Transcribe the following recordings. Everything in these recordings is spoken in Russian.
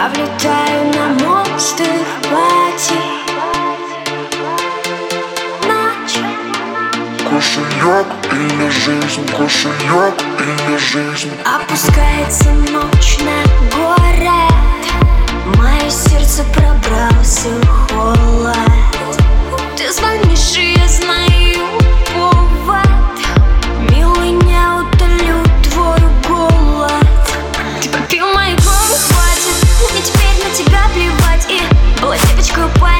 Я влетаю на мост их платьев Ночь или жизнь, кошелек или жизнь? Опускается ночь на город. Мое сердце пробрался холод. puedo.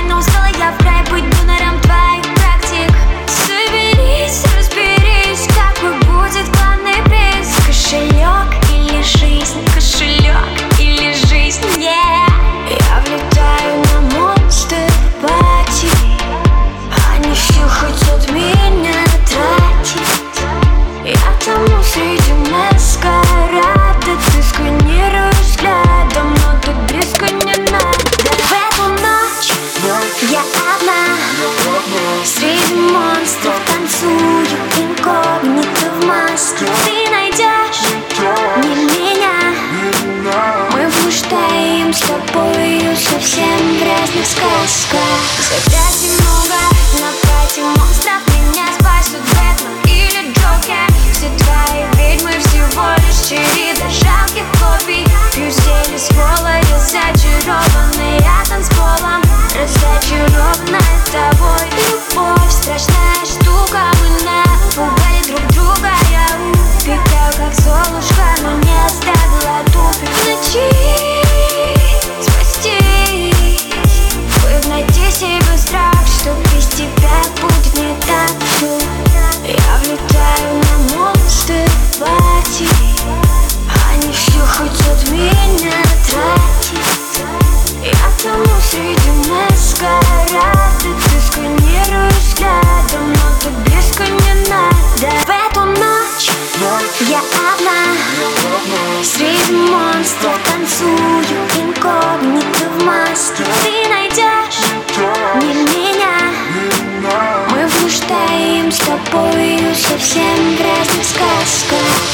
Я одна среди моря. месте танцую инкогнито в маске. Ты найдешь не меня. Мы влюждаем с тобою совсем в разных сказках.